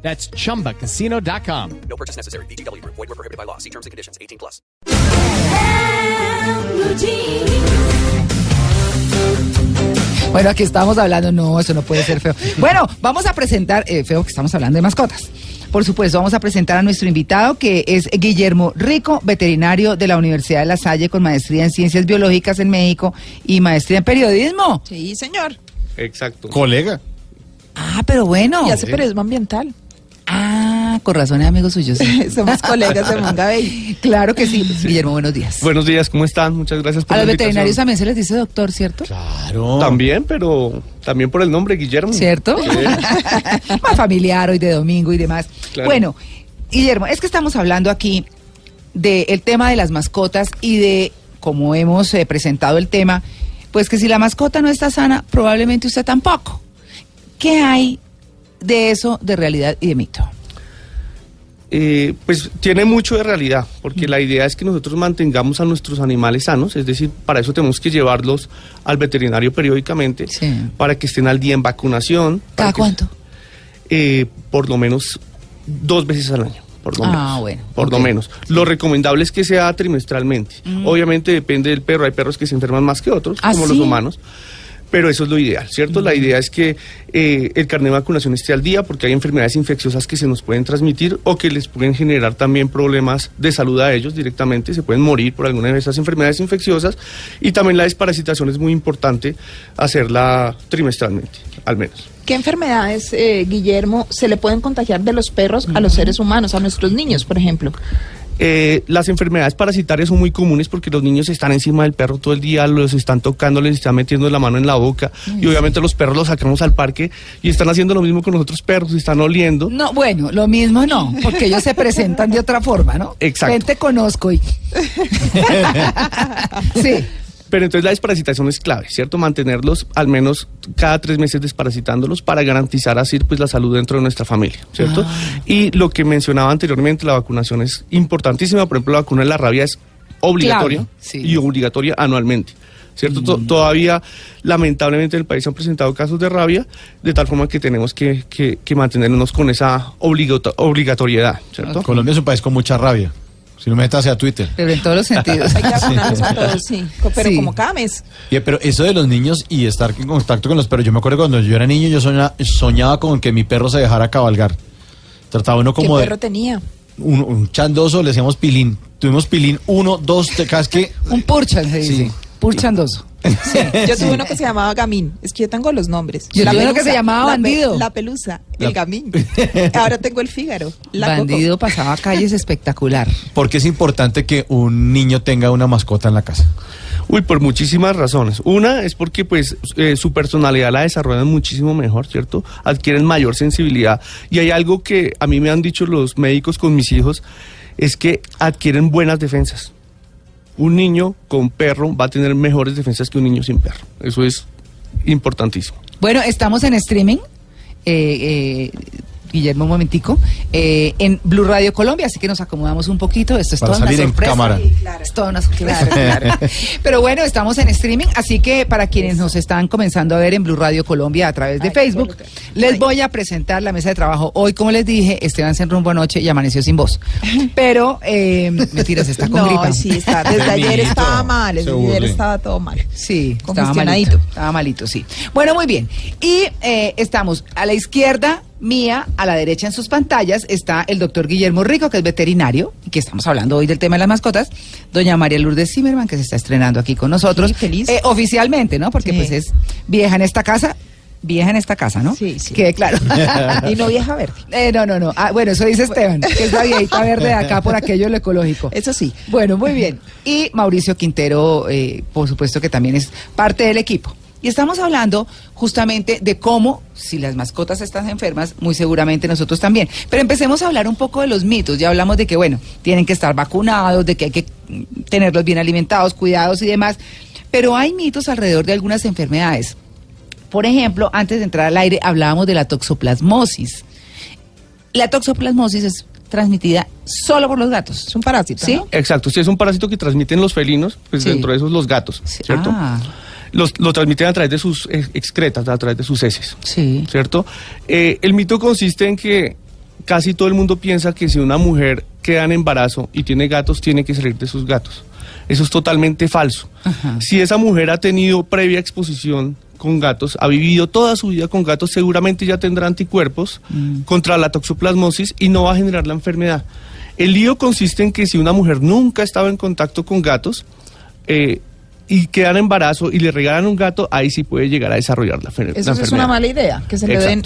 That's chumbacasino.com. No purchase necessary. BGW. Void were prohibited by law. See terms and conditions. 18 plus. Bueno, aquí estamos hablando, no, eso no puede ser feo. Bueno, vamos a presentar, eh, feo que estamos hablando de mascotas. Por supuesto, vamos a presentar a nuestro invitado que es Guillermo Rico, veterinario de la Universidad de La Salle con maestría en Ciencias Biológicas en México y maestría en Periodismo. Sí, señor. Exacto. Colega. Ah, pero bueno. Y hace periodismo ambiental. Ah, con razón es amigo suyo. sí. Somos colegas de Mangabey. claro que sí. Guillermo, buenos días. Buenos días, ¿cómo están? Muchas gracias por a la los invitación. veterinarios también se les dice doctor, ¿cierto? Claro. También, pero también por el nombre, Guillermo. ¿Cierto? Más familiar hoy de domingo y demás. Claro. Bueno, Guillermo, es que estamos hablando aquí del tema de las mascotas y de, como hemos eh, presentado el tema, pues que si la mascota no está sana, probablemente usted tampoco. ¿Qué hay de eso de realidad y de mito? Eh, pues tiene mucho de realidad, porque la idea es que nosotros mantengamos a nuestros animales sanos, es decir, para eso tenemos que llevarlos al veterinario periódicamente, Sí. para que estén al día en vacunación. para ¿Cada que- cuánto? eh, por lo menos dos veces al año. Por lo Ah, menos. bueno, Por lo. Mm. menos. Lo recomendable es que sea trimestralmente. Obviamente depende del perro. Hay perros que se enferman más que otros, ¿Ah, como sí? los humanos. Pero eso es lo ideal, ¿cierto? La idea es que eh, el carnet de vacunación esté al día porque hay enfermedades infecciosas que se nos pueden transmitir o que les pueden generar también problemas de salud a ellos directamente. Se pueden morir por alguna de esas enfermedades infecciosas. Y también la desparasitación es muy importante hacerla trimestralmente, al menos. ¿Qué enfermedades, eh, Guillermo, se le pueden contagiar de los perros a los seres humanos, a nuestros niños, por ejemplo? Eh, las enfermedades parasitarias son muy comunes porque los niños están encima del perro todo el día, los están tocando, les están metiendo la mano en la boca y obviamente los perros los sacamos al parque y están haciendo lo mismo con los otros perros, están oliendo. No, bueno, lo mismo no, porque ellos se presentan de otra forma, ¿no? Exacto. Ven, te conozco y... sí. Pero entonces la desparasitación es clave, ¿cierto? Mantenerlos al menos cada tres meses desparasitándolos para garantizar así pues la salud dentro de nuestra familia, ¿cierto? Y lo que mencionaba anteriormente, la vacunación es importantísima. Por ejemplo, la vacuna de la rabia es obligatoria Clave, sí. y obligatoria anualmente. ¿Cierto? To- Todavía, lamentablemente, en el país se han presentado casos de rabia, de tal forma que tenemos que, que- que mantenernos con esa obligato- obligatoriedad, ¿cierto? Colombia es un país con mucha rabia. Si no métase a Twitter. Pero en todos los sentidos. Hay que vacunarnos a todos, sí. Pero Sí. como cada mes. Y, pero eso de los niños y estar en contacto con los perros. Yo me acuerdo cuando yo era niño, yo soñaba, soñaba con que mi perro se dejara cabalgar. Trataba uno ¿Qué como perro de tenía? un, un chandoso, le decíamos pilín. Tuvimos pilín uno, dos, te casque. Un purchan, se dice. Sí. Purchandoso. Yo tuve uno que se llamaba Gamín. Es que yo tengo los nombres. Yo tuve uno que se llamaba la pe- Bandido. La pelusa, La- el Gamín. Ahora tengo el Fígaro. La Coco. Bandido pasaba calles espectacular. Porque es importante que un niño tenga una mascota en la casa. Uy, por muchísimas razones. Una es porque pues eh, su personalidad la desarrollan muchísimo mejor, ¿cierto? Adquieren mayor sensibilidad. Y hay algo que a mí me han dicho los médicos con mis hijos, es que adquieren buenas defensas. Un niño con perro va a tener mejores defensas que un niño sin perro. Eso es importantísimo. Bueno, estamos en streaming. eh, eh, Guillermo, un momentico, eh, en Blue Radio Colombia, así que nos acomodamos un poquito. Esto es Para toda una salir en sorpresa. cámara. Es toda una sorpresa. claro. Pero bueno, estamos en streaming, así que para quienes nos están comenzando a ver en Blue Radio Colombia a través de Ay, Facebook, les voy a presentar la mesa de trabajo. Hoy, como les dije, Esteban se rumbo anoche y amaneció sin voz. Pero, eh, mentiras, está con no, gripa. sí, está. Desde ayer estaba mal. Desde ayer estaba todo mal. Sí, estaba malito. Estaba malito, sí. Bueno, muy bien. Y eh, estamos a la izquierda mía, a la derecha en sus pantallas, está el doctor Guillermo Rico, que es veterinario, y que estamos hablando hoy del tema de las mascotas. Doña María Lourdes Zimmerman, que se está estrenando aquí con nosotros. Sí, feliz. Eh, oficialmente, ¿no? Porque Sí. pues es vieja en esta casa. Vieja en esta casa, ¿no? Sí, sí. Quede claro. Y no vieja verde. Eh, no, no, no. Ah, bueno, eso dice Esteban, que es la viejita verde de acá por aquello de lo ecológico. Eso sí. Bueno, muy bien. Y Mauricio Quintero, eh, por supuesto que también es parte del equipo. Y estamos hablando justamente de cómo, si las mascotas están enfermas, muy seguramente nosotros también. Pero empecemos a hablar un poco de los mitos. Ya hablamos de que, bueno, tienen que estar vacunados, de que hay que tenerlos bien alimentados, cuidados y demás. Pero hay mitos alrededor de algunas enfermedades. Por ejemplo, antes de entrar al aire hablábamos de la toxoplasmosis. La toxoplasmosis es transmitida solo por los gatos. Es un parásito. ¿Sí? ¿no? Exacto, si es un parásito que transmiten los felinos, pues Sí. dentro de esos los gatos, Sí. ¿cierto? Ah. Los, lo transmiten a través de sus ex- excretas, a través de sus heces, Sí. ¿cierto? Eh, el mito consiste en que casi todo el mundo piensa que si una mujer queda en embarazo y tiene gatos, tiene que salir de sus gatos. Eso es totalmente falso. Ajá. Si esa mujer ha tenido previa exposición con gatos, ha vivido toda su vida con gatos, seguramente ya tendrá anticuerpos Mm. contra la toxoplasmosis y no va a generar la enfermedad. El lío consiste en que si una mujer nunca ha estado en contacto con gatos eh, y queda en embarazo y le regalan un gato, ahí sí puede llegar a desarrollar la, fer- la Eso es enfermedad. una mala idea, que se le den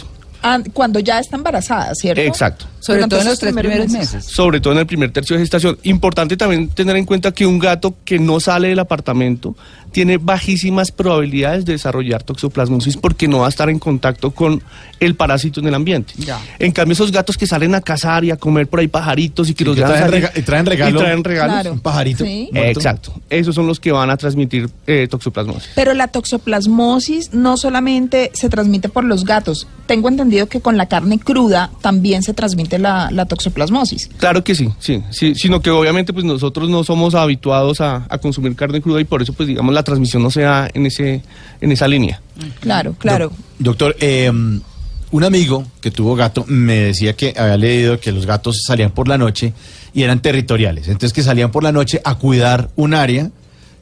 cuando ya está embarazada, ¿cierto? Exacto. Sobre todo en los tres primeros meses. sobre todo en el primer tercio de gestación. Importante también tener en cuenta que un gato que no sale del apartamento tiene bajísimas probabilidades de desarrollar toxoplasmosis porque no va a estar en contacto con el parásito en el ambiente. Ya. En cambio, esos gatos que salen a cazar y a comer por ahí pajaritos y que Sí, los que traen salir- rega- y traen regalo. y traen regalos. Claro. Un pajarito. Sí. Eh. Exacto. Esos son los que van a transmitir eh, toxoplasmosis. Pero la toxoplasmosis no solamente se transmite por los gatos. Tengo entendido que con la carne cruda también se transmite la, la toxoplasmosis. Claro que sí, sí, sí, sino que obviamente pues nosotros no somos habituados a, a consumir carne cruda y por eso pues digamos la transmisión no se da en ese en esa línea. Claro, claro. Doctor, eh, un amigo que tuvo gato me decía que había leído que los gatos salían por la noche y eran territoriales. Entonces que salían por la noche a cuidar un área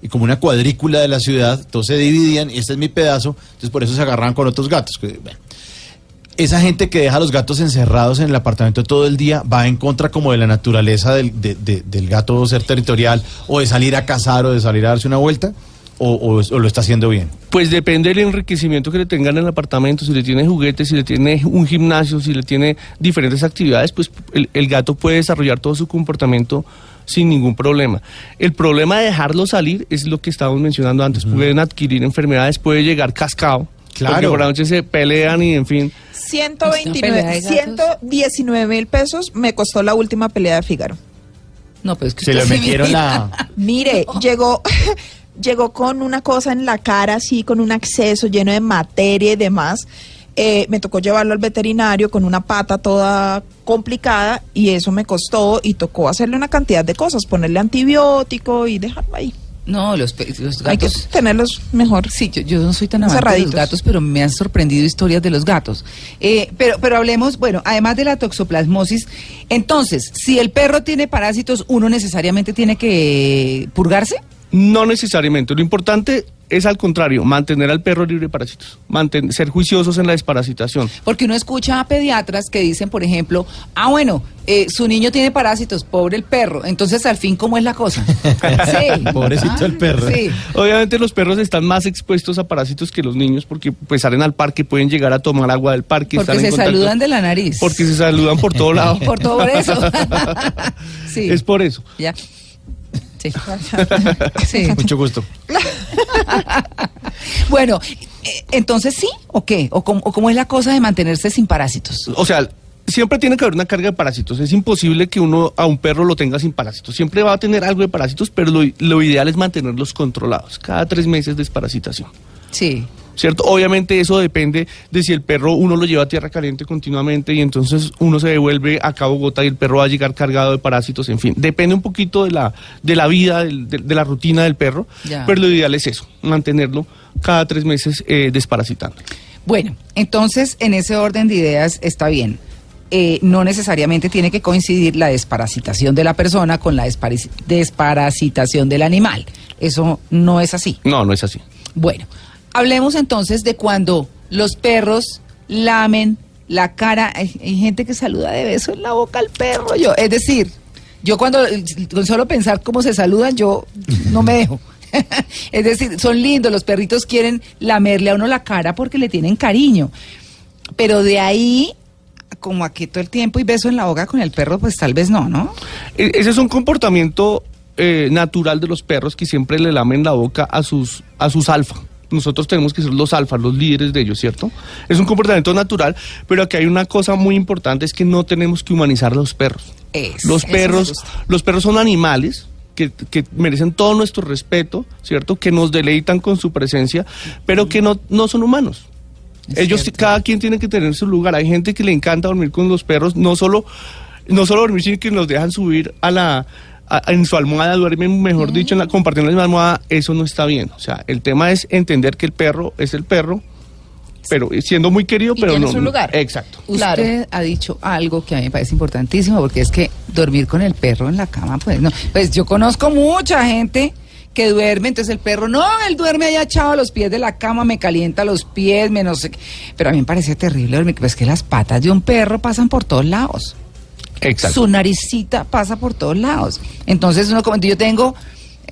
y como una cuadrícula de la ciudad, entonces se dividían y este es mi pedazo, entonces por eso se agarraban con otros gatos. que, bueno. Esa gente que deja a los gatos encerrados en el apartamento todo el día va en contra como de la naturaleza del, de- de- del gato ser territorial o de salir a cazar o de salir a darse una vuelta o, o- o lo está haciendo bien. Pues depende del enriquecimiento que le tengan en el apartamento, si le tiene juguetes, si le tiene un gimnasio, si le tiene diferentes actividades, pues el, el gato puede desarrollar todo su comportamiento sin ningún problema. El problema de dejarlo salir es lo que estábamos mencionando antes, pueden adquirir enfermedades, puede llegar cascado. Claro. Porque por la noche se pelean y en fin. Esta pelea 129, de gatos. 119 mil pesos me costó la última pelea de Figaro. No, pues que Se le metieron la... Mire, llegó, llegó con una cosa en la cara, así, con un acceso lleno de materia y demás. Eh, me tocó llevarlo al veterinario con una pata toda complicada y eso me costó y tocó hacerle una cantidad de cosas, ponerle antibiótico y dejarlo ahí. No, los, los Hay que gatos. tenerlos mejor. Sí, yo, yo no soy tan amante de los gatos, pero me han sorprendido historias de los gatos. Eh, pero, pero hablemos, bueno, además de la toxoplasmosis, entonces, si el perro tiene parásitos, ¿uno necesariamente tiene que purgarse? No necesariamente. Lo importante es al contrario, mantener al perro libre de parásitos, manten- ser juiciosos en la desparasitación. Porque uno escucha a pediatras que dicen, por ejemplo, ah, bueno, eh, su niño tiene parásitos, pobre el perro. Entonces, al fin, ¿cómo es la cosa? Sí. Pobrecito el perro. Sí. Obviamente los perros están más expuestos a parásitos que los niños porque pues salen al parque, pueden llegar a tomar agua del parque. Porque están en se contacto- saludan de la nariz. Porque se saludan por todo lado. Por todo eso. sí. Es por eso. Ya. Sí. sí. Mucho gusto. Bueno, eh, entonces sí, ¿o qué? ¿O cómo, o cómo es la cosa de mantenerse sin parásitos? O sea, siempre tiene que haber una carga de parásitos. Es imposible que uno a un perro lo tenga sin parásitos. Siempre va a tener algo de parásitos, pero lo, lo ideal es mantenerlos controlados. Cada tres meses desparasitación. Sí. ¿Cierto? Obviamente eso depende de si el perro uno lo lleva a tierra caliente continuamente y entonces uno se devuelve a Cabo Gota y el perro va a llegar cargado de parásitos, en fin. Depende un poquito de la, de la vida, de, de la rutina del perro, Ya. pero lo ideal es eso, mantenerlo cada tres meses eh, desparasitando. Bueno, entonces en ese orden de ideas está bien. Eh, no necesariamente tiene que coincidir la desparasitación de la persona con la desparasitación del animal. Eso no es así. No, no es así. Bueno, hablemos entonces de cuando los perros lamen la cara. Hay, gente que saluda de beso en la boca al perro. Yo, es decir, yo cuando solo pensar cómo se saludan, yo no me dejo. es decir, son lindos, los perritos quieren lamerle a uno la cara porque le tienen cariño. Pero de ahí, como aquí todo el tiempo y beso en la boca con el perro, pues tal vez no, ¿no? E- Ese es un comportamiento eh, natural de los perros que siempre le lamen la boca a sus, a sus alfa. Nosotros tenemos que ser los alfas, los líderes de ellos, ¿cierto? Es un comportamiento natural, pero aquí hay una cosa muy importante, es que no tenemos que humanizar a los perros. Los perros, los perros son animales que, que merecen todo nuestro respeto, ¿cierto? Que nos deleitan con su presencia, pero que no, no son humanos. Es Ellos, cierto. cada quien tiene que tener su lugar. Hay gente que le encanta dormir con los perros, no solo, no solo dormir, sino que los dejan subir a la, en su almohada, duermen, mejor dicho, en la, compartiendo la misma almohada. Eso no está bien. O sea, el tema es entender que el perro es el perro, pero siendo muy querido, Y pero tiene no. su lugar. Exacto. Claro. Usted ha dicho algo que a mí me parece importantísimo, porque es que dormir con el perro en la cama, pues no. Pues yo conozco mucha gente que duerme, entonces el perro, no, él duerme allá echado a los pies de la cama, me calienta los pies, me no sé qué. Pero a mí me parece terrible dormir, pues que las patas de un perro pasan por todos lados. Exacto. Su naricita pasa por todos lados. Entonces uno como yo tengo,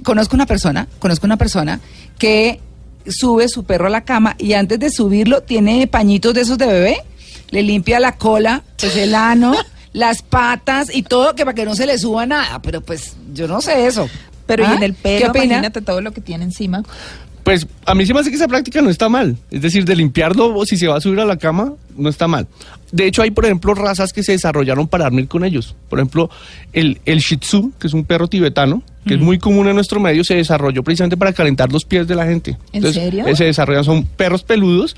conozco una persona, conozco una persona que sube su perro a la cama y antes de subirlo tiene pañitos de esos de bebé, le limpia la cola, pues el ano, las patas y todo que para que no se le suba nada. Pero pues yo no sé eso. Pero ¿Ah? y en el ¿Qué pelo, imagínate todo lo que tiene encima. Pues a mí se me hace que esa práctica no está mal. Es decir, de limpiarlo si se va a subir a la cama, no está mal. De hecho, hay, por ejemplo, razas que se desarrollaron para dormir con ellos. Por ejemplo, el, el Shih Tzu, que es un perro tibetano, que es muy común en nuestro medio, se desarrolló precisamente para calentar los pies de la gente. ¿En serio? eh, Se desarrollan, son perros peludos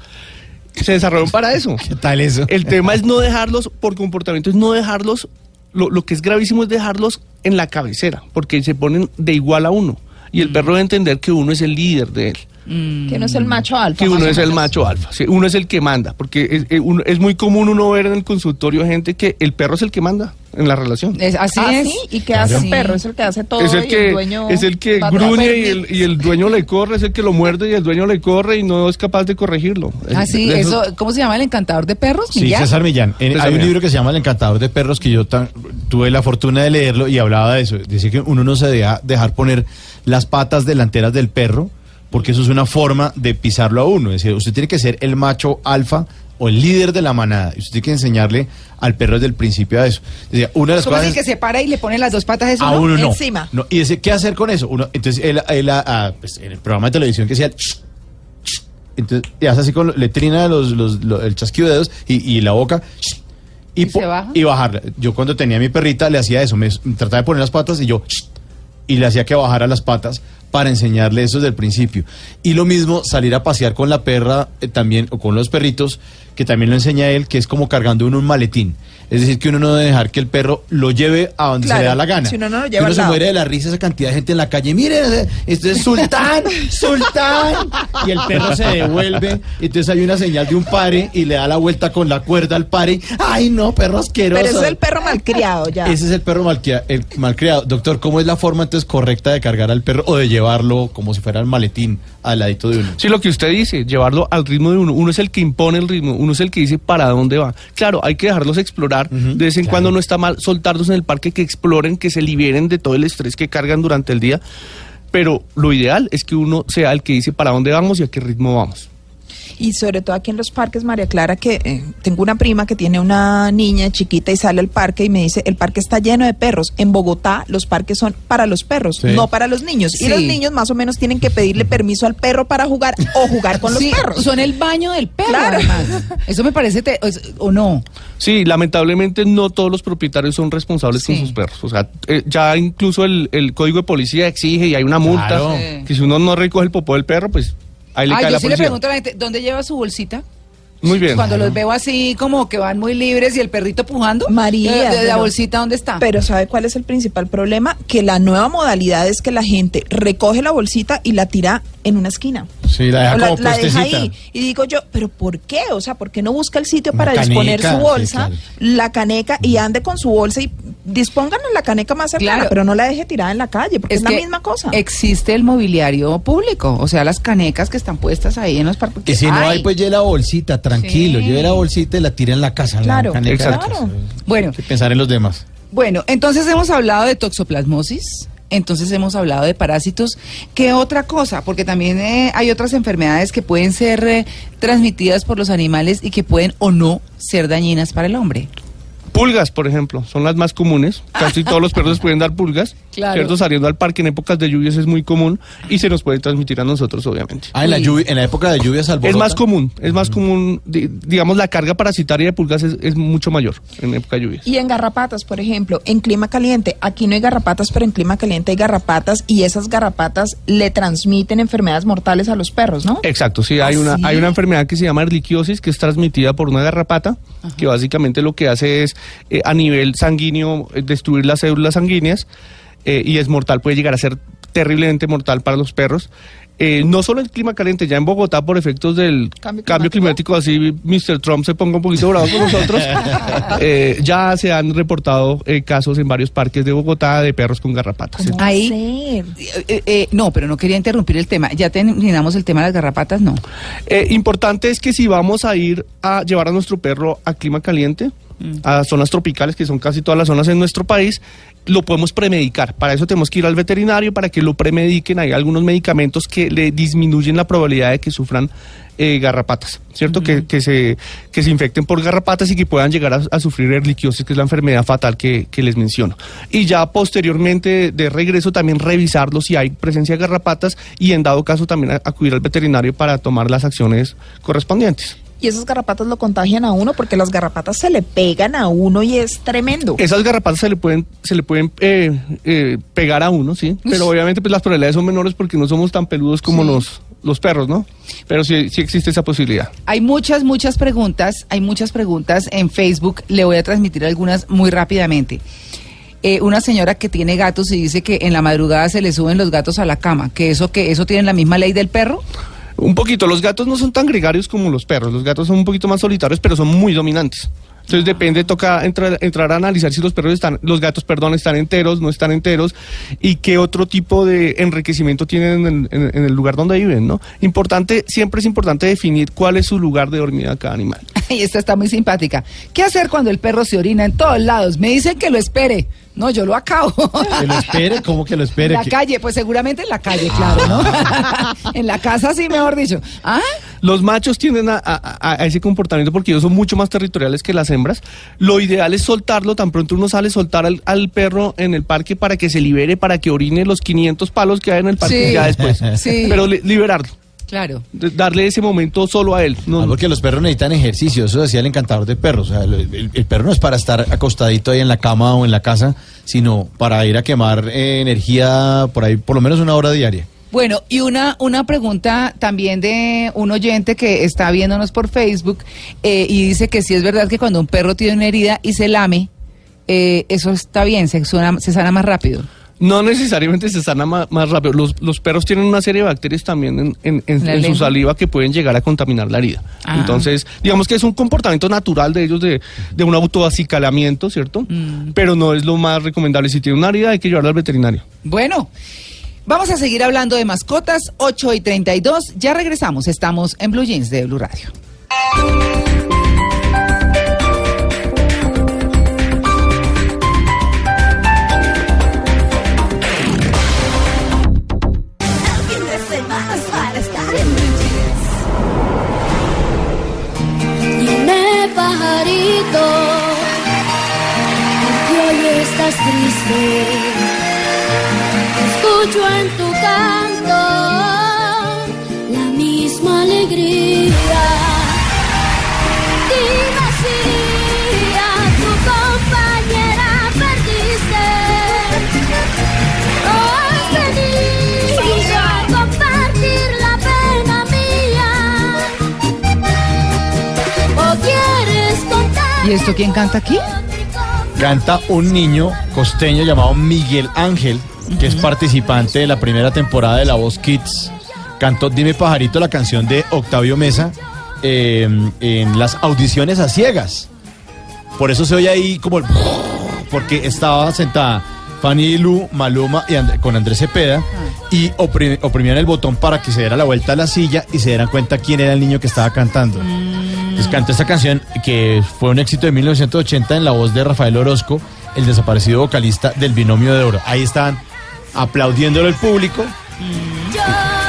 se desarrollaron para eso. ¿Qué tal eso? El tema es no dejarlos, por comportamiento, es no dejarlos, lo, lo que es gravísimo es dejarlos en la cabecera, porque se ponen de igual a uno. Y el perro debe entender que uno es el líder de él Que no es el macho alfa. que uno es el macho alfa, sí, uno es el que manda, porque es, es uno- es muy común uno ver en el consultorio gente que el perro es el que manda en la relación. Es- así Ah, es. sí, ¿y qué hace Sí. el perro? Es el que hace todo es el y que, el dueño es el que gruñe y el, y el dueño le corre, es el que lo muerde y el dueño le corre y no es capaz de corregirlo. Así, Es- eso, ¿cómo se llama el encantador de perros? Sí, Millán? César Millán. En- César hay un Millán. libro que se llama El encantador de perros que yo tan- tuve la fortuna de leerlo y hablaba de eso. Dice que uno no se deja dejar poner las patas delanteras del perro porque eso es una forma de pisarlo a uno. Es decir, usted tiene que ser el macho alfa o el líder de la manada. Y usted tiene que enseñarle al perro desde el principio a eso. Una de las ¿Cómo es cosas el que se para y le pone las dos patas eso? a no? uno no. Encima. No, Y dice, ¿qué hacer con eso? Uno, entonces, él, él, ah, ah, pues, en el programa de televisión que ch, entonces, y hace así con, lo- le trina los, los- lo- el chasquido de dedos y, y la boca, y, ¿Y baja? bajarla. Yo cuando tenía a mi perrita le hacía eso, me, trataba de poner las patas y yo, y le hacía que bajara las patas para enseñarle eso desde el principio. Y lo mismo, salir a pasear con la perra eh, también, o con los perritos, que también lo enseña él, que es como cargando uno un maletín. Es decir, que uno no debe dejar que el perro lo lleve a donde se le da la gana. si uno no lo lleva uno se muere de la risa esa cantidad de gente en la calle. Mire, esto es Sultán, Sultán. Y el perro se devuelve. Y entonces hay una señal de un pare y le da la vuelta con la cuerda al pare. Ay, no, perro asqueroso. Pero ese es el perro malcriado ya. Ese es el perro malcria- el malcriado. Doctor, ¿cómo es la forma entonces correcta de cargar al perro o de llevarlo como si fuera el maletín al ladito de uno? Sí, lo que usted dice, llevarlo al ritmo de uno. Uno es el que impone el ritmo, uno es el que dice para dónde va. Claro, hay que dejarlos explorar. De vez en claro. cuando no está mal soltarlos en el parque, que exploren, que se liberen de todo el estrés que cargan durante el día. Pero lo ideal es que uno sea el que dice para dónde vamos y a qué ritmo vamos. Y sobre todo aquí en los parques, María Clara, que eh, tengo una prima que tiene una niña chiquita y sale al parque y me dice, el parque está lleno de perros. En Bogotá los parques son para los perros, Sí. no para los niños. Sí. Y los niños más o menos tienen que pedirle permiso al perro para jugar o jugar con los Sí, perros. son el baño del perro, Claro. además. Eso me parece, te- o, o no. Sí, lamentablemente no todos los propietarios son responsables Sí. con sus perros. O sea, eh, ya incluso el, el código de policía exige y hay una multa Claro. Que si uno no recoge el popó del perro, pues ahí le Ay, cae yo la sí le policía. pregunto a la gente, ¿dónde lleva su bolsita? Muy bien. Cuando los veo así como que van muy libres y el perrito pujando. María, ¿de- de la pero- bolsita dónde está? Pero ¿sabe cuál es el principal problema? Que la nueva modalidad es que la gente recoge la bolsita y la tira en una esquina. Sí, la deja la, deja ahí. Y digo yo, ¿pero por qué? O sea, ¿por qué no busca el sitio Una para disponer caneca, su sí, bolsa, claro. la caneca y ande con su bolsa y dispongan la caneca más cercana, Claro. pero no la deje tirada en la calle, porque es, la misma cosa. Existe el mobiliario público, o sea, las canecas que están puestas ahí en los parques. Que si no Ay. hay, pues lleve la bolsita, tranquilo. Sí. Lleve la bolsita y la tira en la casa. la Claro, caneca. Exacto. claro. Bueno, Hay que pensar en los demás. Bueno, entonces hemos hablado de toxoplasmosis, entonces hemos hablado de parásitos. ¿Qué otra cosa? Porque también eh, hay otras enfermedades que pueden ser eh, transmitidas por los animales y que pueden o no ser dañinas para el hombre. Pulgas, por ejemplo, son las más comunes. Casi todos los perros pueden dar pulgas. Claro. ¿cierto? Saliendo al parque en épocas de lluvias es muy común y se nos puede transmitir a nosotros, obviamente. Ah, en la, lluvia, en la época de lluvias Es alborota. más común, es más común, di- digamos, la carga parasitaria de pulgas es, es mucho mayor en época de lluvias. Y en garrapatas, por ejemplo, en clima caliente, aquí no hay garrapatas, pero en clima caliente hay garrapatas y esas garrapatas le transmiten enfermedades mortales a los perros, ¿no? Exacto, sí, hay, ¿Ah, una, sí? hay una enfermedad que se llama erliquiosis, que es transmitida por una garrapata, que básicamente lo que hace es eh, a nivel sanguíneo eh, destruir las células sanguíneas eh, y es mortal, puede llegar a ser terriblemente mortal para los perros. Eh, no solo en clima caliente, ya en Bogotá por efectos del Cambio cambio, climático. así Mr. Trump se ponga un poquito bravo con nosotros, eh, ya se han reportado eh, casos en varios parques de Bogotá de perros con garrapatas. ¿Cómo Ahí-? Eh, eh, no, pero no quería interrumpir el tema. ¿Ya terminamos el tema de las garrapatas? No. Eh, importante es que si vamos a ir a llevar a nuestro perro a clima caliente, a zonas tropicales, que son casi todas las zonas en nuestro país, lo podemos premedicar. Para eso tenemos que ir al veterinario para que lo premediquen. Hay algunos medicamentos que le disminuyen la probabilidad de que sufran eh, garrapatas, ¿cierto? que, que, se, que se infecten por garrapatas y que puedan llegar a, a sufrir erliquiosis, que es la enfermedad fatal que, que les menciono. Y ya posteriormente de regreso también revisarlo si hay presencia de garrapatas y en dado caso también acudir al veterinario para tomar las acciones correspondientes. Y esas garrapatas lo contagian a uno porque las garrapatas se le pegan a uno y es tremendo. Esas garrapatas se le pueden, se le pueden eh, eh, pegar a uno, sí, pero obviamente pues las probabilidades son menores porque no somos tan peludos como los, los perros, ¿no? Pero sí, sí existe esa posibilidad. Hay muchas, muchas preguntas. Hay muchas preguntas en Facebook. Le voy a transmitir algunas muy rápidamente. Eh, una señora que tiene gatos y dice que en la madrugada se le suben los gatos a la cama. Que eso, que eso tiene la misma ley del perro. Un poquito, los gatos no son tan gregarios como los perros, los gatos son un poquito más solitarios, pero son muy dominantes. Entonces depende, toca entrar, entrar a analizar si los perros están, los gatos, perdón, están enteros, no están enteros, y qué otro tipo de enriquecimiento tienen en el, en- en el lugar donde viven, ¿no? Importante, siempre es importante definir cuál es su lugar de dormida cada animal. Y esta está muy simpática. ¿Qué hacer cuando el perro se orina en todos lados? Me dicen que lo espere. No, yo lo acabo. Que lo espere, ¿cómo que lo En espere? la Que- calle, pues seguramente en la calle, claro, ¿no? en la casa sí, mejor dicho. ¿Ah? Los machos tienden a, a- a ese comportamiento porque ellos son mucho más territoriales que las hembras. Lo ideal es soltarlo, tan pronto uno sale, soltar al, al perro en el parque para que se libere, para que orine los 500 palos que hay en el parque Sí. ya después. Sí. Pero li- liberarlo, Claro. de- darle ese momento solo a él. No, Ah, porque los perros necesitan ejercicio, eso decía el encantador de perros. O sea, el, el- el perro no es para estar acostadito ahí en la cama o en la casa, sino para ir a quemar eh, energía por ahí, por lo menos una hora diaria. Bueno, y una, una pregunta también de un oyente que está viéndonos por Facebook eh, y dice que si es verdad que cuando un perro tiene una herida y se lame, eh, eso está bien, se, suena- se sana más rápido. no necesariamente se sana más, rápido. Los, los perros tienen una serie de bacterias también en, en- en- ¿La en su saliva que pueden llegar a contaminar la herida. Ah. Entonces, digamos que es un comportamiento natural de ellos de, de un autoacicalamiento, ¿cierto? Mm. Pero no es lo más recomendable. Si tiene una herida hay que llevarla al veterinario. Bueno, vamos a seguir hablando de mascotas, 8 y 32. Ya regresamos, estamos en Blue Jeans de Blue Radio. pajarito, que hoy estás triste. ¿Y esto quién canta aquí? Canta un niño costeño llamado Miguel Ángel, que es participante de la primera temporada de La Voz Kids. Cantó Dime Pajarito, la canción de Octavio Mesa, eh, en las audiciones a ciegas. Por eso se oye ahí como el... Porque estaba sentada Fanny Lu, Maluma y And- con Andrés Cepeda y opri- oprimían el botón para que se diera la vuelta a la silla y se dieran cuenta quién era el niño que estaba cantando. Entonces cantó esta canción que fue un éxito de 1980 en la voz de Rafael Orozco, el desaparecido vocalista del Binomio de Oro. Ahí estaban aplaudiéndolo el público. Yo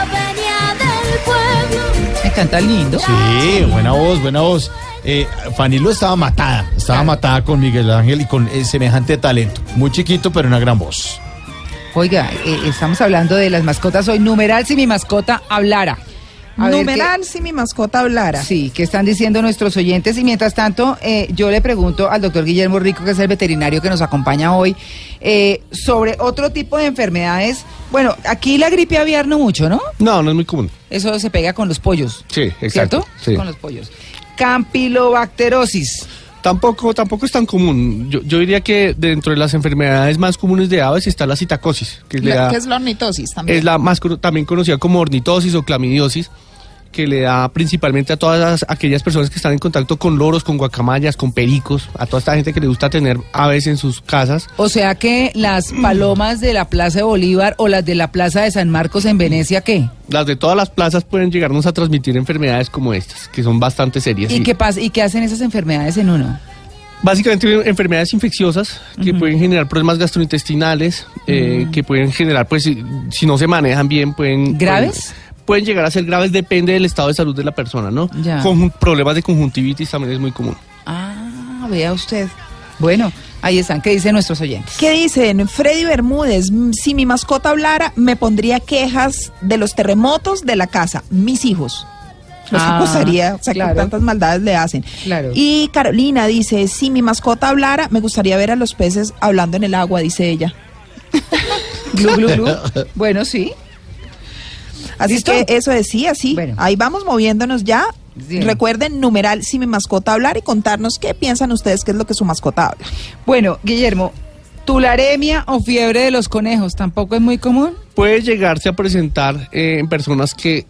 venía del pueblo. Me canta lindo. Sí, buena voz, buena voz. Eh, Fanny Lu estaba matada, estaba Claro. matada con Miguel Ángel y con eh, semejante talento. Muy chiquito, pero una gran voz. Oiga, eh, estamos hablando de las mascotas hoy. Numeral si mi mascota hablara. A Numeral si mi mascota hablara. sí, ¿qué están diciendo nuestros oyentes? Y mientras tanto, eh, yo le pregunto al doctor Guillermo Rico, que es el veterinario que nos acompaña hoy, eh, sobre otro tipo de enfermedades. Bueno, aquí la gripe aviar no mucho, ¿no? No, no es muy común. Eso se pega con los pollos. Sí, exacto, ¿Cierto? sí. Con los pollos. Campylobacterosis. Tampoco, tampoco es tan común. Yo, yo diría que dentro de las enfermedades más comunes de aves está la citacosis, que, le La- da- que es la ornitosis también. es la más también conocida como ornitosis o clamidiosis, que le da principalmente a todas las- aquellas personas que están en contacto con loros, con guacamayas, con pericos, a toda esta gente que le gusta tener aves en sus casas. O sea que las palomas de la Plaza de Bolívar o las de la Plaza de San Marcos en Venecia, ¿qué? Las de todas las plazas pueden llegarnos a transmitir enfermedades como estas, que son bastante serias. ¿Y qué pasa? ¿Y qué hacen esas enfermedades en uno? Básicamente enfermedades infecciosas que pueden generar problemas gastrointestinales, eh, que pueden generar, pues, si, si no se manejan bien, pueden... ¿Graves? Pueden, pueden llegar a ser graves, depende del estado de salud de la persona, ¿no? Ya. Conjun- problemas de conjuntivitis también es muy común. Ah, vea usted. Bueno, ahí están. ¿Qué dicen nuestros oyentes? ¿Qué dicen? Freddy Bermúdez, "Mm, si mi mascota hablara, me pondría quejas de los terremotos de la casa, mis hijos. Los Ah, acusaría, o sea, claro. que tantas maldades le hacen. Claro. Y Carolina dice, si mi mascota hablara, me gustaría ver a los peces hablando en el agua, dice ella. Glu, glu, glu. Bueno, sí. Así ¿Listo? que eso decía, sí. Bueno. Ahí vamos moviéndonos ya. Sí. Recuerden numeral si mi mascota hablara y contarnos qué piensan ustedes qué es lo que su mascota habla. Bueno, Guillermo, tularemia o fiebre de los conejos tampoco es muy común. Puede llegarse a presentar eh, en personas que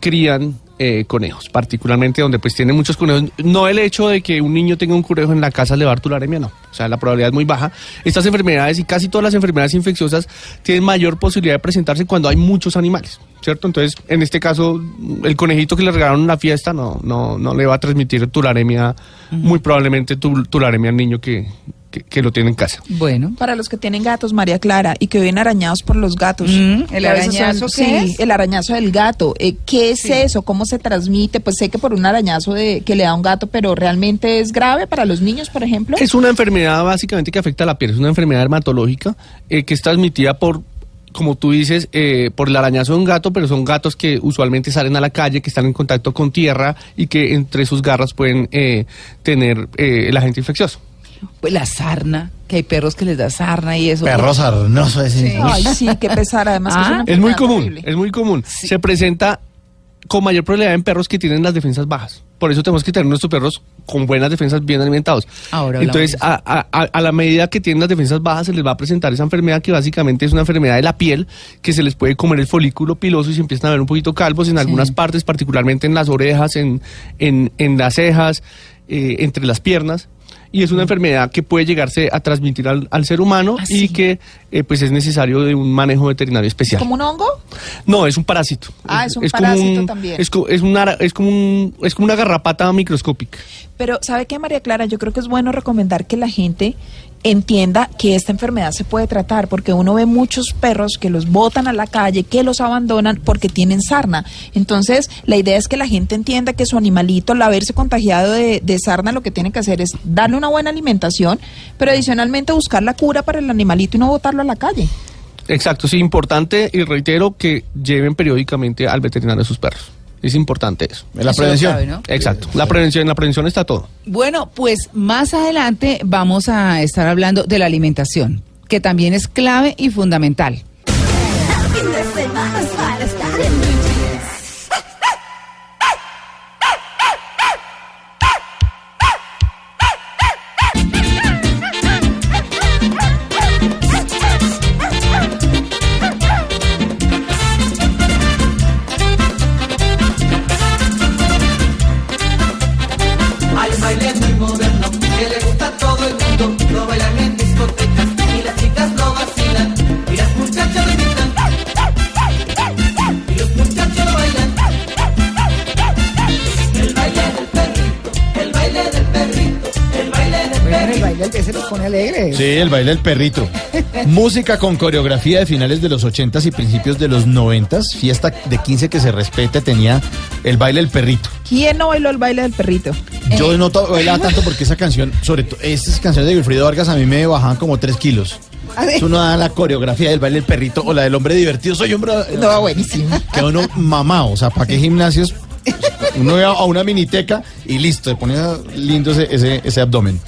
crían eh, conejos, particularmente donde pues tienen muchos conejos. No el hecho de que un niño tenga un conejo en la casa le va a dar tularemia, no. O sea, la probabilidad es muy baja. Estas enfermedades y casi todas las enfermedades infecciosas tienen mayor posibilidad de presentarse cuando hay muchos animales, ¿cierto? Entonces, en este caso, el conejito que le regalaron en la fiesta no, no, no le va a transmitir tularemia, muy probablemente tu- tularemia al niño que, que, que lo tiene en casa. Bueno. Para los que tienen gatos, María Clara, y que viven arañados por los gatos. Mm, ¿el arañazo son- qué sí, es? el arañazo del gato. Eh, ¿Qué es eso? ¿Cómo se transmite? Pues sé que por un arañazo de, que le da un gato, pero ¿realmente es grave para los niños, por ejemplo? Es una enfermedad básicamente que afecta a la piel, es una enfermedad dermatológica eh, que es transmitida por, como tú dices, eh, por el arañazo de un gato, pero son gatos que usualmente salen a la calle, que están en contacto con tierra y que entre sus garras pueden eh, tener eh, el agente infeccioso. Pues la sarna, que hay perros que les da sarna y eso. Perro sarnoso ese. Ay, sí, qué pesar. Además, que es Ah. una Es muy común, horrible. es muy común. Se presenta con mayor probabilidad en perros que tienen las defensas bajas. Por eso tenemos que tener nuestros perros con buenas defensas bien alimentados. Ahora Entonces, a- a- a la medida que tienen las defensas bajas, se les va a presentar esa enfermedad que básicamente es una enfermedad de la piel, que se les puede comer el folículo piloso y se empiezan a ver un poquito calvos en algunas partes, particularmente en las orejas, en, en, en las cejas, eh, entre las piernas. Y es una enfermedad que puede llegarse a transmitir al, al ser humano Ah, y que eh, pues es necesario de un manejo veterinario especial. ¿Como un hongo? No, es un parásito. Ah, es un como parásito también. Es, co- es una, es, como un- es como una garrapata microscópica. Pero, ¿sabe qué, María Clara? Yo creo que es bueno recomendar que la gente entienda que esta enfermedad se puede tratar, porque uno ve muchos perros que los botan a la calle, que los abandonan porque tienen sarna. Entonces, la idea es que la gente entienda que su animalito, al haberse contagiado de, sarna, lo que tiene que hacer es darle una buena alimentación, pero adicionalmente buscar la cura para el animalito y no botarlo a la calle. Exacto, sí, importante y reitero que lleven periódicamente al veterinario sus perros. Es importante eso. La Eso prevención. Exacto. La prevención, en la prevención está todo. Bueno, pues más adelante vamos a estar hablando de la alimentación, que también es clave y fundamental. Sí, el baile del perrito. Música con coreografía de finales de los 80s y principios de los 90s. Fiesta de 15 que se respete tenía el baile del perrito. ¿Quién no bailó el baile del perrito? Yo Eh. no bailaba tanto porque esa canción, sobre todo, estas canciones de Wilfrido Vargas a mí me bajaban como 3 kilos. Es uno da la coreografía del baile del perrito o la del hombre divertido. Soy hombre. No, buenísimo. Queda uno mamado. O sea, ¿para qué gimnasios? Uno a una miniteca y listo, se ponía lindo ese, ese, ese abdomen.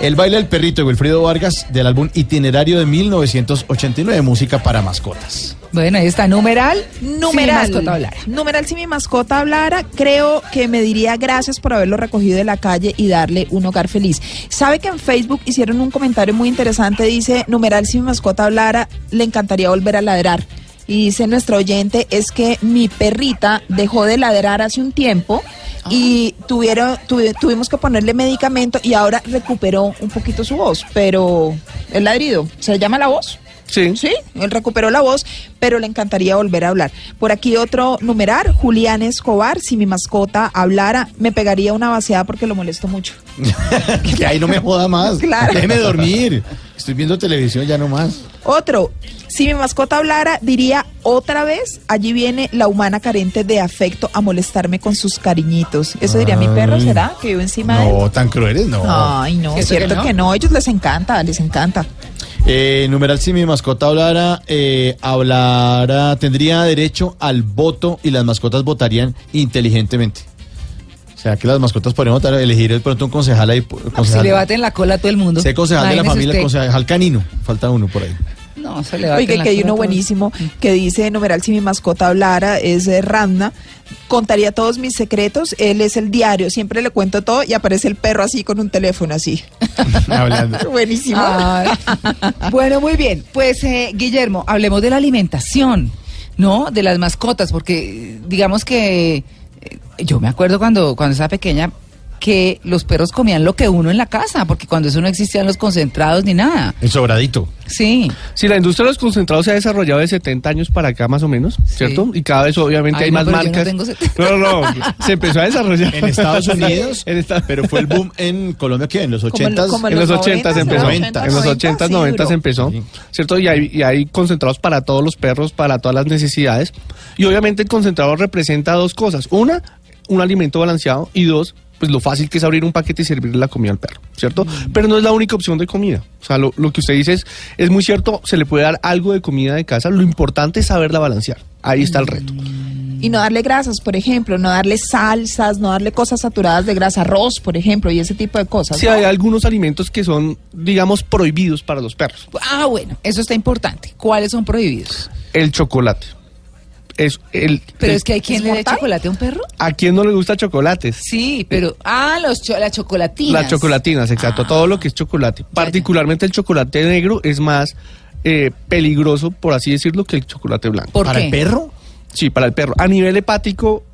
El baile del perrito de Wilfrido Vargas del álbum Itinerario de 1989, música para mascotas. Bueno, ahí está, numeral. Numeral. Si mi mascota hablara. Numeral, si mi mascota hablara, creo que me diría gracias por haberlo recogido de la calle y darle un hogar feliz. ¿Sabe que en Facebook hicieron un comentario muy interesante? Dice, numeral, si mi mascota hablara, le encantaría volver a ladrar. Y dice nuestro oyente, es que mi perrita dejó de ladrar hace un tiempo y tuvieron, tuvi- tuvimos que ponerle medicamento y ahora recuperó un poquito su voz, pero el ladrido, ¿se llama la voz? Sí. Sí, él recuperó la voz, pero le encantaría volver a hablar. Por aquí otro numerar, Julián Escobar, si mi mascota hablara, me pegaría una vaciada porque lo molesto mucho. que ahí no me joda más. Claro. Déjeme dormir. Estoy viendo televisión ya no más. Otro, si mi mascota hablara, diría otra vez, allí viene la humana carente de afecto a molestarme con sus cariñitos. Eso diría mi perro. ¿será? Que vive encima de él. No, tan crueles, no. Ay, no, es ¿Eso que cierto no? que no, ellos les encanta, les encanta. Eh, numeral, si mi mascota hablara, eh, hablara, tendría derecho al voto y las mascotas votarían inteligentemente. O sea, que las mascotas podrían votar, elegir de pronto un concejal ahí. Si Concejal, le baten la cola a todo el mundo. Sé concejal de la familia, usted. concejal canino. Falta uno por ahí. No, se le baten Oiga, que hay uno buenísimo que dice, numeral, si mi mascota hablara, es eh, Ranna, contaría todos mis secretos, él es el diario, siempre le cuento todo y aparece el perro así con un teléfono así. Hablando. Buenísimo. Ay. bueno, muy bien. Pues, eh, Guillermo, hablemos de la alimentación, ¿no? De las mascotas, porque digamos que eh, yo me acuerdo cuando, cuando estaba pequeña que los perros comían lo que uno en la casa, porque cuando eso no existían los concentrados ni nada. El sobradito. Sí. Sí, la industria de los concentrados se ha desarrollado de 70 años para acá más o menos, ¿cierto? Y cada vez obviamente Ay, hay no, más pero yo no marcas. tengo 70. No, no, no, se empezó a desarrollar. En Estados Unidos, En esta- pero fue el boom en Colombia, ¿qué? En los Como en- 80 como en los 80 se empezó. 90, En los 80, 90 se empezó, Sí. ¿cierto? Y hay, y hay concentrados para todos los perros, para todas las necesidades. Y obviamente el concentrado representa dos cosas. Una, un alimento balanceado. Y dos, pues lo fácil que es abrir un paquete y servirle la comida al perro, ¿cierto? Pero no es la única opción de comida. O sea, lo, lo que usted dice es, es muy cierto, se le puede dar algo de comida de casa. Lo importante es saberla balancear. Ahí está el reto. Y no darle grasas, por ejemplo, no darle salsas, no darle cosas saturadas de grasa, arroz, por ejemplo, y ese tipo de cosas. Sí, ¿no? hay algunos alimentos que son, digamos, prohibidos para los perros. Ah, bueno, eso está importante. ¿Cuáles son prohibidos? El chocolate. Es el, Pero es que hay quien ¿Es le da mortal? chocolate a un perro. ¿A quién no le gusta chocolates? Sí, pero. Ah, los cho- las chocolatinas. Las chocolatinas, exacto. Ah. Todo lo que es chocolate. Ya. Particularmente el chocolate negro es más eh, peligroso, por así decirlo, que el chocolate blanco. ¿Por ¿Para qué? el perro? Sí, para el perro. A nivel hepático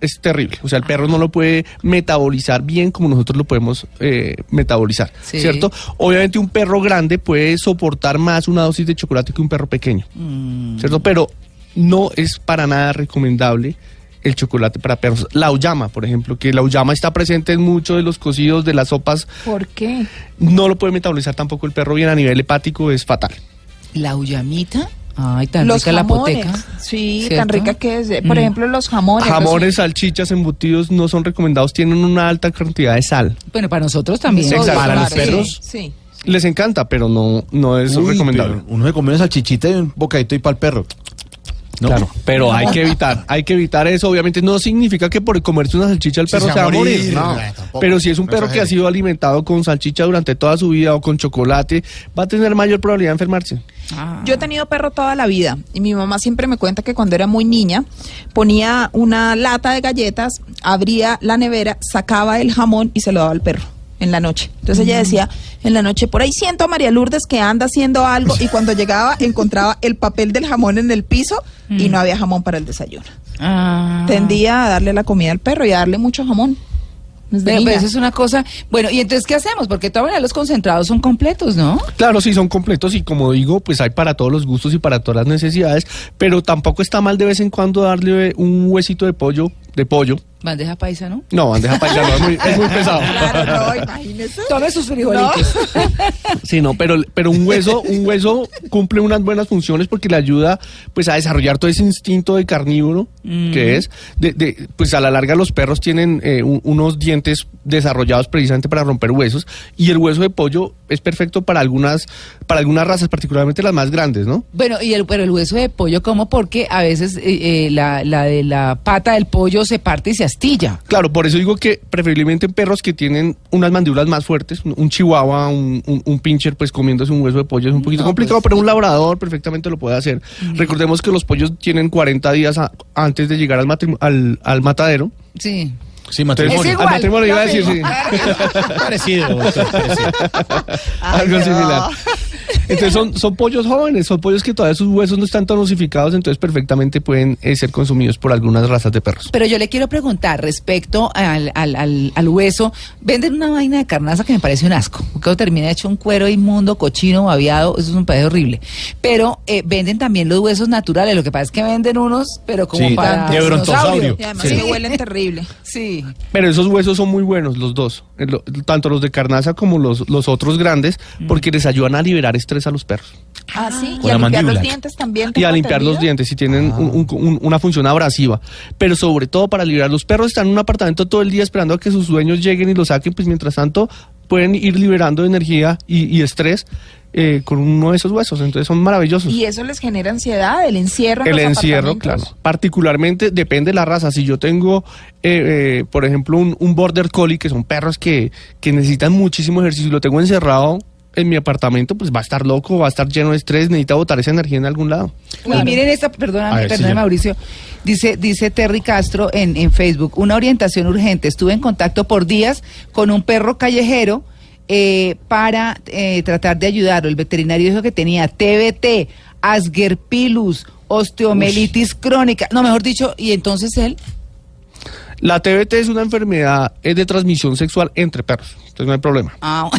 es terrible. O sea, el perro no lo puede metabolizar bien como nosotros lo podemos eh, metabolizar. Sí. ¿Cierto? Obviamente un perro grande puede soportar más una dosis de chocolate que un perro pequeño. Mm. ¿Cierto? Pero no es para nada recomendable el chocolate para perros. La auyama, por ejemplo, que la auyama está presente en muchos de los cocidos, de las sopas, ¿Por qué? no lo puede metabolizar tampoco el perro bien a nivel hepático, es fatal. La uyamita. Ay, tan los rica la jamones. poteca. Sí, ¿Cierto? tan rica que es. Por Mm. ejemplo, los jamones. Jamones, los- salchichas, embutidos no son recomendados, tienen una alta cantidad de sal. Bueno, para nosotros también. Exacto. Para los perros. Sí. sí. Les encanta, pero no, no es Uy, recomendable. Uno se come una salchichita y un bocadito y para el perro. ¿No? Claro, pero hay que evitar, hay que evitar eso. Obviamente no significa que por comerse una salchicha el perro se se va a morir. morir. no. Pero si es un No perro que ha sido alimentado con salchicha durante toda su vida o con chocolate, va a tener mayor probabilidad de enfermarse. Ah. Yo he tenido perro toda la vida y mi mamá siempre me cuenta que cuando era muy niña ponía una lata de galletas, abría la nevera, sacaba el jamón y se lo daba al perro en la noche. Entonces ella decía, en la noche, por ahí siento a María Lourdes que anda haciendo algo y cuando llegaba encontraba el papel del jamón en el piso y no había jamón para el desayuno. Ah. Tendía a darle la comida al perro y a darle mucho jamón. Pero, pero eso es una cosa. Bueno, ¿y entonces qué hacemos? Porque todavía los concentrados son completos, ¿no? Claro, sí, son completos y como digo, pues hay para todos los gustos y para todas las necesidades, pero tampoco está mal de vez en cuando darle un huesito de pollo, de pollo. Bandeja paisa, ¿no? No, bandeja paisa no, es muy, es muy pesado. Claro, no, imagínese. Tome sus frijolitos. Sí, no, pero, pero un hueso, un hueso cumple unas buenas funciones porque le ayuda pues a desarrollar todo ese instinto de carnívoro que es, de, de, pues a la larga los perros tienen eh, un- unos dientes desarrollados precisamente para romper huesos y el hueso de pollo es perfecto para algunas para algunas razas, particularmente las más grandes, ¿no? Bueno, y el, pero el hueso de pollo, ¿cómo? Porque a veces eh, eh, la, la de la pata del pollo se parte y se astilla. Claro, por eso digo que preferiblemente en perros que tienen unas mandíbulas más fuertes, un, un chihuahua, un, un, un pincher, pues comiéndose un hueso de pollo es un poquito No, complicado, pues, pero un labrador perfectamente lo puede hacer. Recordemos que los pollos tienen 40 días a- antes de llegar al, al, al matadero. Sí. Sí, matrimonio. Es igual, al matrimonio iba a decir, sí. parecido. algo similar. Entonces son, son pollos jóvenes, son pollos que todavía sus huesos no están tan osificados, entonces perfectamente pueden eh, ser consumidos por algunas razas de perros. Pero yo le quiero preguntar respecto al, al, al, al hueso. Venden una vaina de carnaza que me parece un asco. Porque termina hecho un cuero inmundo, cochino, babeado. Eso es un pedazo horrible. Pero eh, venden también los huesos naturales. Lo que pasa es que venden unos, pero como Sí, para de brontosaurio. Y además Sí. que huelen terrible. Sí. Pero esos huesos son muy buenos, los dos, eh, tanto los de carnaza como los, los otros grandes, porque les ayudan a liberar estrés a los perros. Ah, sí. Con Y a limpiar los dientes también. Y a limpiar los dientes, si tienen un- un- una función abrasiva. Pero sobre todo para liberar los perros, están en un apartamento todo el día esperando a que sus dueños lleguen y los saquen, pues mientras tanto pueden ir liberando energía y, y estrés eh, con uno de esos huesos. Entonces son maravillosos. Y eso les genera ansiedad, el encierro. en El los encierro, claro. Particularmente depende de la raza. Si yo tengo, eh, eh, por ejemplo, un, un border collie, que son perros que, que necesitan muchísimo ejercicio, y lo tengo encerrado en mi apartamento, pues va a estar loco, va a estar lleno de estrés, necesita botar esa energía en algún lado. Y miren esta, perdóname, ver, perdóname Mauricio, dice, dice Terry Castro en, en Facebook, una orientación urgente, estuve en contacto por días con un perro callejero eh, para eh, tratar de ayudarlo, el veterinario dijo que tenía TBT, Asgerpilus, osteomelitis crónica, no, mejor dicho, y entonces él, La TBT es una enfermedad es de transmisión sexual entre perros, entonces no hay problema, ah,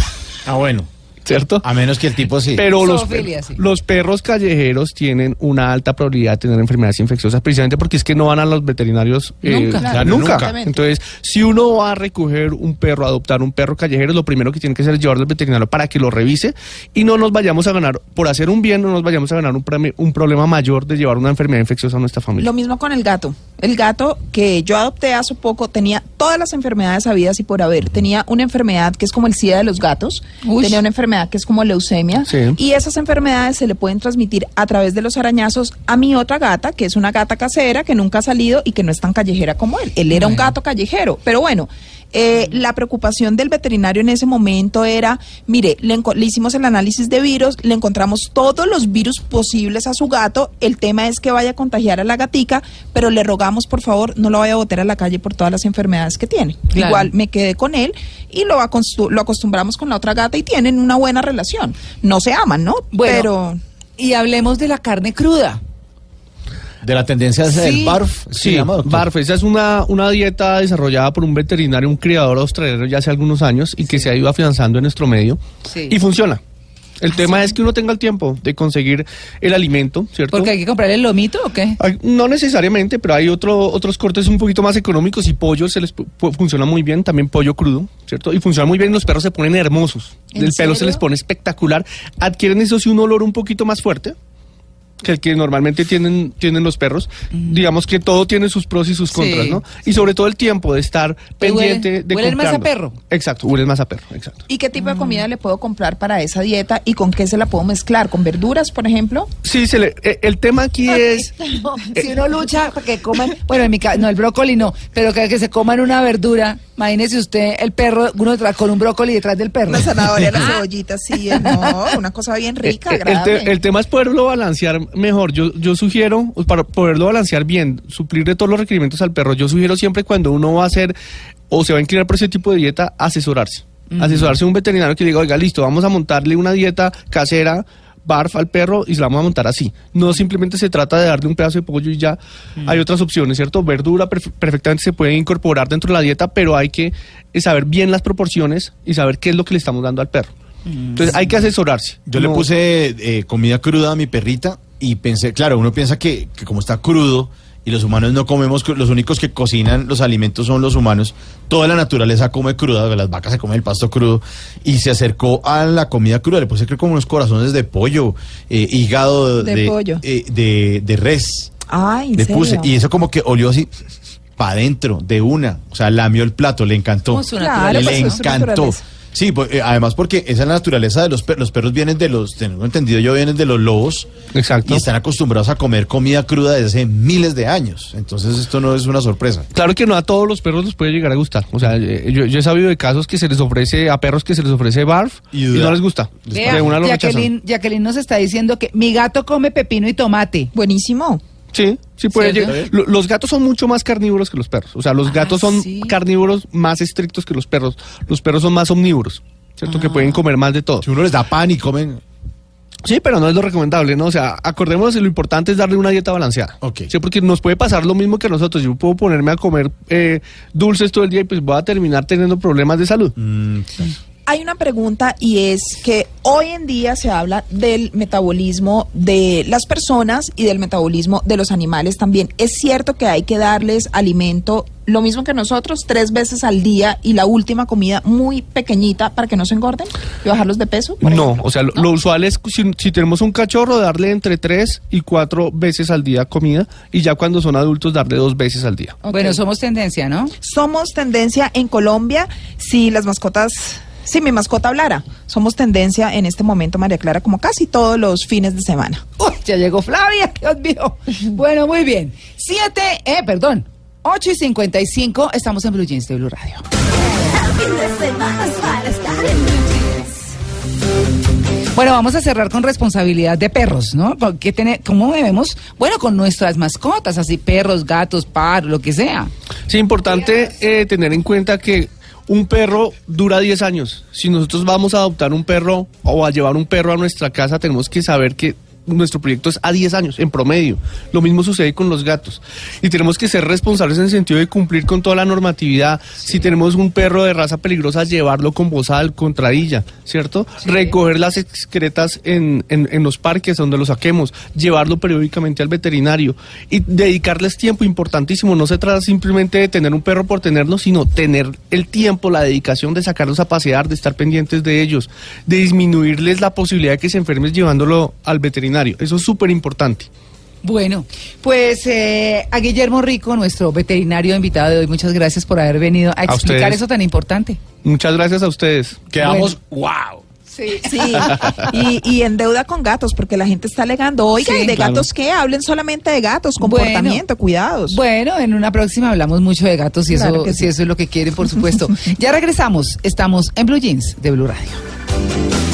Ah, bueno. ¿Cierto? A menos que el tipo sí. Pero los, sí. los perros callejeros tienen una alta probabilidad de tener enfermedades infecciosas, precisamente porque es que no van a los veterinarios eh, Nunca. claro, nunca. nunca. Entonces, si uno va a recoger un perro, adoptar un perro callejero, lo primero que tiene que hacer es llevarlo al veterinario para que lo revise y no nos vayamos a ganar, por hacer un bien, no nos vayamos a ganar un, premi- un problema mayor de llevar una enfermedad infecciosa a nuestra familia. Lo mismo con el gato. El gato que yo adopté hace poco tenía todas las enfermedades habidas y por haber. Tenía una enfermedad que es como el SIDA de los gatos. Uy. Tenía una enfermedad que es como leucemia. Sí. Y esas enfermedades se le pueden transmitir a través de los arañazos a mi otra gata, que es una gata casera, que nunca ha salido y que no es tan callejera como él. Él era un gato callejero. Pero bueno, eh, la preocupación del veterinario en ese momento era, mire, le, le hicimos el análisis de virus, le encontramos todos los virus posibles a su gato, el tema es que vaya a contagiar a la gatica, pero le rogamos por favor no lo vaya a botar a la calle por todas las enfermedades que tiene. Claro. Igual me quedé con él y lo, lo acostumbramos con la otra gata y tienen una buena relación. No se aman, ¿no? Bueno, pero y hablemos de la carne cruda. De la tendencia esa Sí. del barf. ¿se Sí, llama? BARF, esa es una, una dieta desarrollada por un veterinario, un criador australiano ya hace algunos años y que se ha ido afianzando en nuestro medio Sí. y funciona. El tema es que uno tenga el tiempo de conseguir el alimento, ¿cierto? Porque hay que comprarle el lomito o qué? Hay- No necesariamente, pero hay otro, otros cortes un poquito más económicos y pollo se les funciona muy bien, también pollo crudo, ¿cierto? Y funciona muy bien, los perros se ponen hermosos, ¿En el pelo se les pone espectacular, adquieren eso sí un olor un poquito más fuerte que el que normalmente tienen, tienen los perros. Digamos que todo tiene sus pros y sus contras, Sí, ¿no? Y sobre todo el tiempo de estar pendiente de huelen más a perro. Exacto, huelen más a perro, exacto. ¿y qué tipo de comida le puedo comprar para esa dieta y con qué se la puedo mezclar? ¿Con verduras, por ejemplo? Sí, se le, eh, el tema aquí es... No, si uno lucha para que coman, bueno, en mi caso, no, el brócoli no, pero que, que se coman una verdura, imagínese usted el perro, uno detrás con un brócoli detrás del perro. La zanahoria, la cebollita, sí, eh, no, una cosa bien rica, Eh, eh, el, te- el tema es poderlo balancear mejor. Yo, yo sugiero, para poderlo balancear bien, suplirle todos los requerimientos al perro, yo sugiero siempre cuando uno va a hacer o se va a inclinar por ese tipo de dieta, asesorarse. Asesorarse de un veterinario que le diga, oiga, listo, vamos a montarle una dieta casera, barf al perro y se la vamos a montar así. No simplemente se trata de darle un pedazo de pollo y ya. Hay otras opciones, ¿cierto? Verdura perf- perfectamente se puede incorporar dentro de la dieta, pero hay que eh, saber bien las proporciones y saber qué es lo que le estamos dando al perro. Entonces hay que asesorarse. Yo le puse eh, comida cruda a mi perrita y pensé, claro, uno piensa que, que como está crudo y los humanos no comemos, los únicos que cocinan los alimentos son los humanos, toda la naturaleza come cruda, las vacas se comen el pasto crudo y se acercó a la comida cruda, le puse creo como unos corazones de pollo, eh, hígado De pollo. eh, de, de res. Ay, ¿en Le serio? puse y eso como que olió así para adentro de una, o sea, lamió el plato, le encantó. Claro, le pues, encantó. Sí, pues, eh, además porque esa es la naturaleza de los perros. Los perros vienen de los, tengo entendido yo, vienen de los lobos. Exacto. Y están acostumbrados a comer comida cruda desde hace miles de años. Entonces esto no es una sorpresa. Claro que no a todos los perros les puede llegar a gustar. O sea, eh, yo, yo he sabido de casos que se les ofrece, a perros que se les ofrece barf Y no les gusta. Vea. Jacqueline, Jacqueline nos está diciendo que mi gato come pepino y tomate. Buenísimo. Sí, sí puede ¿Cierto? llegar. Lo- Los gatos son mucho más carnívoros que los perros. O sea, los Ah, gatos son ¿sí? carnívoros más estrictos que los perros. Los perros son más omnívoros. ¿Cierto? Que pueden comer más de todo. Si uno les da pan y comen... Sí, pero no es lo recomendable, ¿no? O sea, acordémonos que lo importante es darle una dieta balanceada. Ok. Sí, porque nos puede pasar lo mismo que a nosotros. Yo puedo ponerme a comer eh, dulces todo el día y pues voy a terminar teniendo problemas de salud. mm, Hay una pregunta y es que hoy en día se habla del metabolismo de las personas y del metabolismo de los animales también. ¿Es cierto que hay que darles alimento lo mismo que nosotros, tres veces al día y la última comida muy pequeñita para que no se engorden y bajarlos de peso? por No, ejemplo? o sea, lo, lo usual es si, si tenemos un cachorro, darle entre tres y cuatro veces al día comida y ya cuando son adultos darle dos veces al día. Bueno, somos tendencia, ¿no? Somos tendencia en Colombia si las mascotas, si mi mascota hablara. Somos tendencia en este momento, María Clara, como casi todos los fines de semana. Uy, ya llegó Flavia, Dios mío. Bueno, muy bien. Siete, eh, perdón, 8 y 55, estamos en Blue Jeans de Blue Radio. El fin de semana es para estar en Blue Jeans. Bueno, vamos a cerrar con responsabilidad de perros, ¿no? ¿Qué tiene, ¿Cómo debemos? Bueno, con nuestras mascotas, así perros, gatos, paros, lo que sea. Sí, importante eh, tener en cuenta que un perro dura 10 años. Si nosotros vamos a adoptar un perro o a llevar un perro a nuestra casa, tenemos que saber que nuestro proyecto es a 10 años, en promedio. Lo mismo sucede con los gatos. Y tenemos que ser responsables en el sentido de cumplir con toda la normatividad. Si tenemos un perro de raza peligrosa, llevarlo con bozal, con tradilla, ¿cierto? Recoger las excretas en, en, en los parques donde lo saquemos, llevarlo periódicamente al veterinario y dedicarles tiempo importantísimo. No se trata simplemente de tener un perro por tenerlo, sino tener el tiempo, la dedicación de sacarlos a pasear, de estar pendientes de ellos, de disminuirles la posibilidad de que se enfermes llevándolo al veterinario. Eso es súper importante. Bueno, pues eh, a Guillermo Rico, nuestro veterinario invitado de hoy, muchas gracias por haber venido a explicar ustedes. eso tan importante. Muchas gracias a ustedes. Quedamos, wow. Sí. Sí, y, y en deuda con gatos, porque la gente está alegando, oiga, Sí, ¿y de claro. gatos qué? Hablen solamente de gatos, comportamiento, cuidados. Bueno, en una próxima hablamos mucho de gatos y eso, Claro que sí. si eso es lo que quieren, por supuesto. ya regresamos, estamos en Blue Jeans de Blue Radio.